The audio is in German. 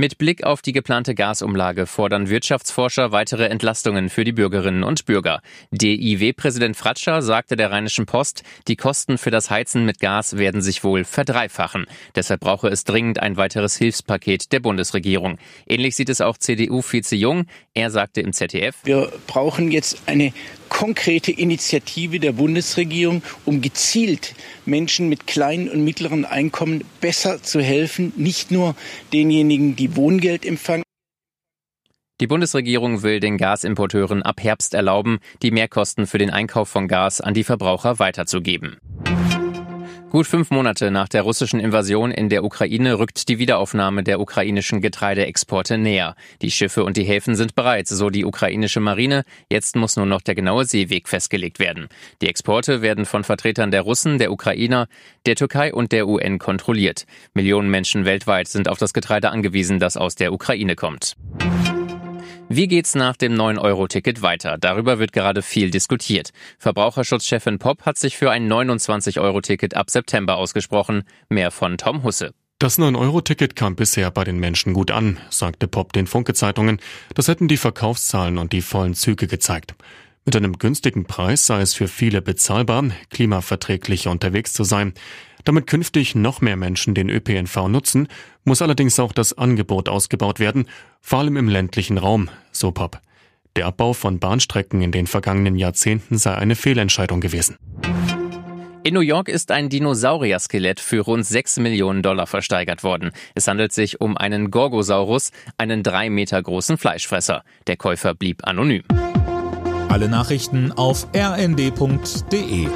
Mit Blick auf die geplante Gasumlage fordern Wirtschaftsforscher weitere Entlastungen für die Bürgerinnen und Bürger. DIW-Präsident Fratscher sagte der Rheinischen Post, die Kosten für das Heizen mit Gas werden sich wohl verdreifachen. Deshalb brauche es dringend ein weiteres Hilfspaket der Bundesregierung. Ähnlich sieht es auch CDU-Vize Jung. Er sagte im ZDF, Wir brauchen jetzt eine konkrete Initiative der Bundesregierung, um gezielt Menschen mit kleinen und mittleren Einkommen besser zu helfen, nicht nur denjenigen, die Wohngeld empfangen. Die Bundesregierung will den Gasimporteuren ab Herbst erlauben, die Mehrkosten für den Einkauf von Gas an die Verbraucher weiterzugeben. Gut fünf Monate nach der russischen Invasion in der Ukraine rückt die Wiederaufnahme der ukrainischen Getreideexporte näher. Die Schiffe und die Häfen sind bereit, so die ukrainische Marine. Jetzt muss nur noch der genaue Seeweg festgelegt werden. Die Exporte werden von Vertretern der Russen, der Ukrainer, der Türkei und der UN kontrolliert. Millionen Menschen weltweit sind auf das Getreide angewiesen, das aus der Ukraine kommt. Wie geht's nach dem 9-Euro-Ticket weiter? Darüber wird gerade viel diskutiert. Verbraucherschutzchefin Popp hat sich für ein 29-Euro-Ticket ab September ausgesprochen. Mehr von Tom Husse. Das 9-Euro-Ticket kam bisher bei den Menschen gut an, sagte Popp den Funke-Zeitungen. Das hätten die Verkaufszahlen und die vollen Züge gezeigt. Mit einem günstigen Preis sei es für viele bezahlbar, klimaverträglicher unterwegs zu sein. Damit künftig noch mehr Menschen den ÖPNV nutzen, muss allerdings auch das Angebot ausgebaut werden, vor allem im ländlichen Raum, so Pop. Der Abbau von Bahnstrecken in den vergangenen Jahrzehnten sei eine Fehlentscheidung gewesen. In New York ist ein Dinosaurier-Skelett für rund 6 Millionen Dollar versteigert worden. Es handelt sich um einen Gorgosaurus, einen drei Meter großen Fleischfresser. Der Käufer blieb anonym. Alle Nachrichten auf rnd.de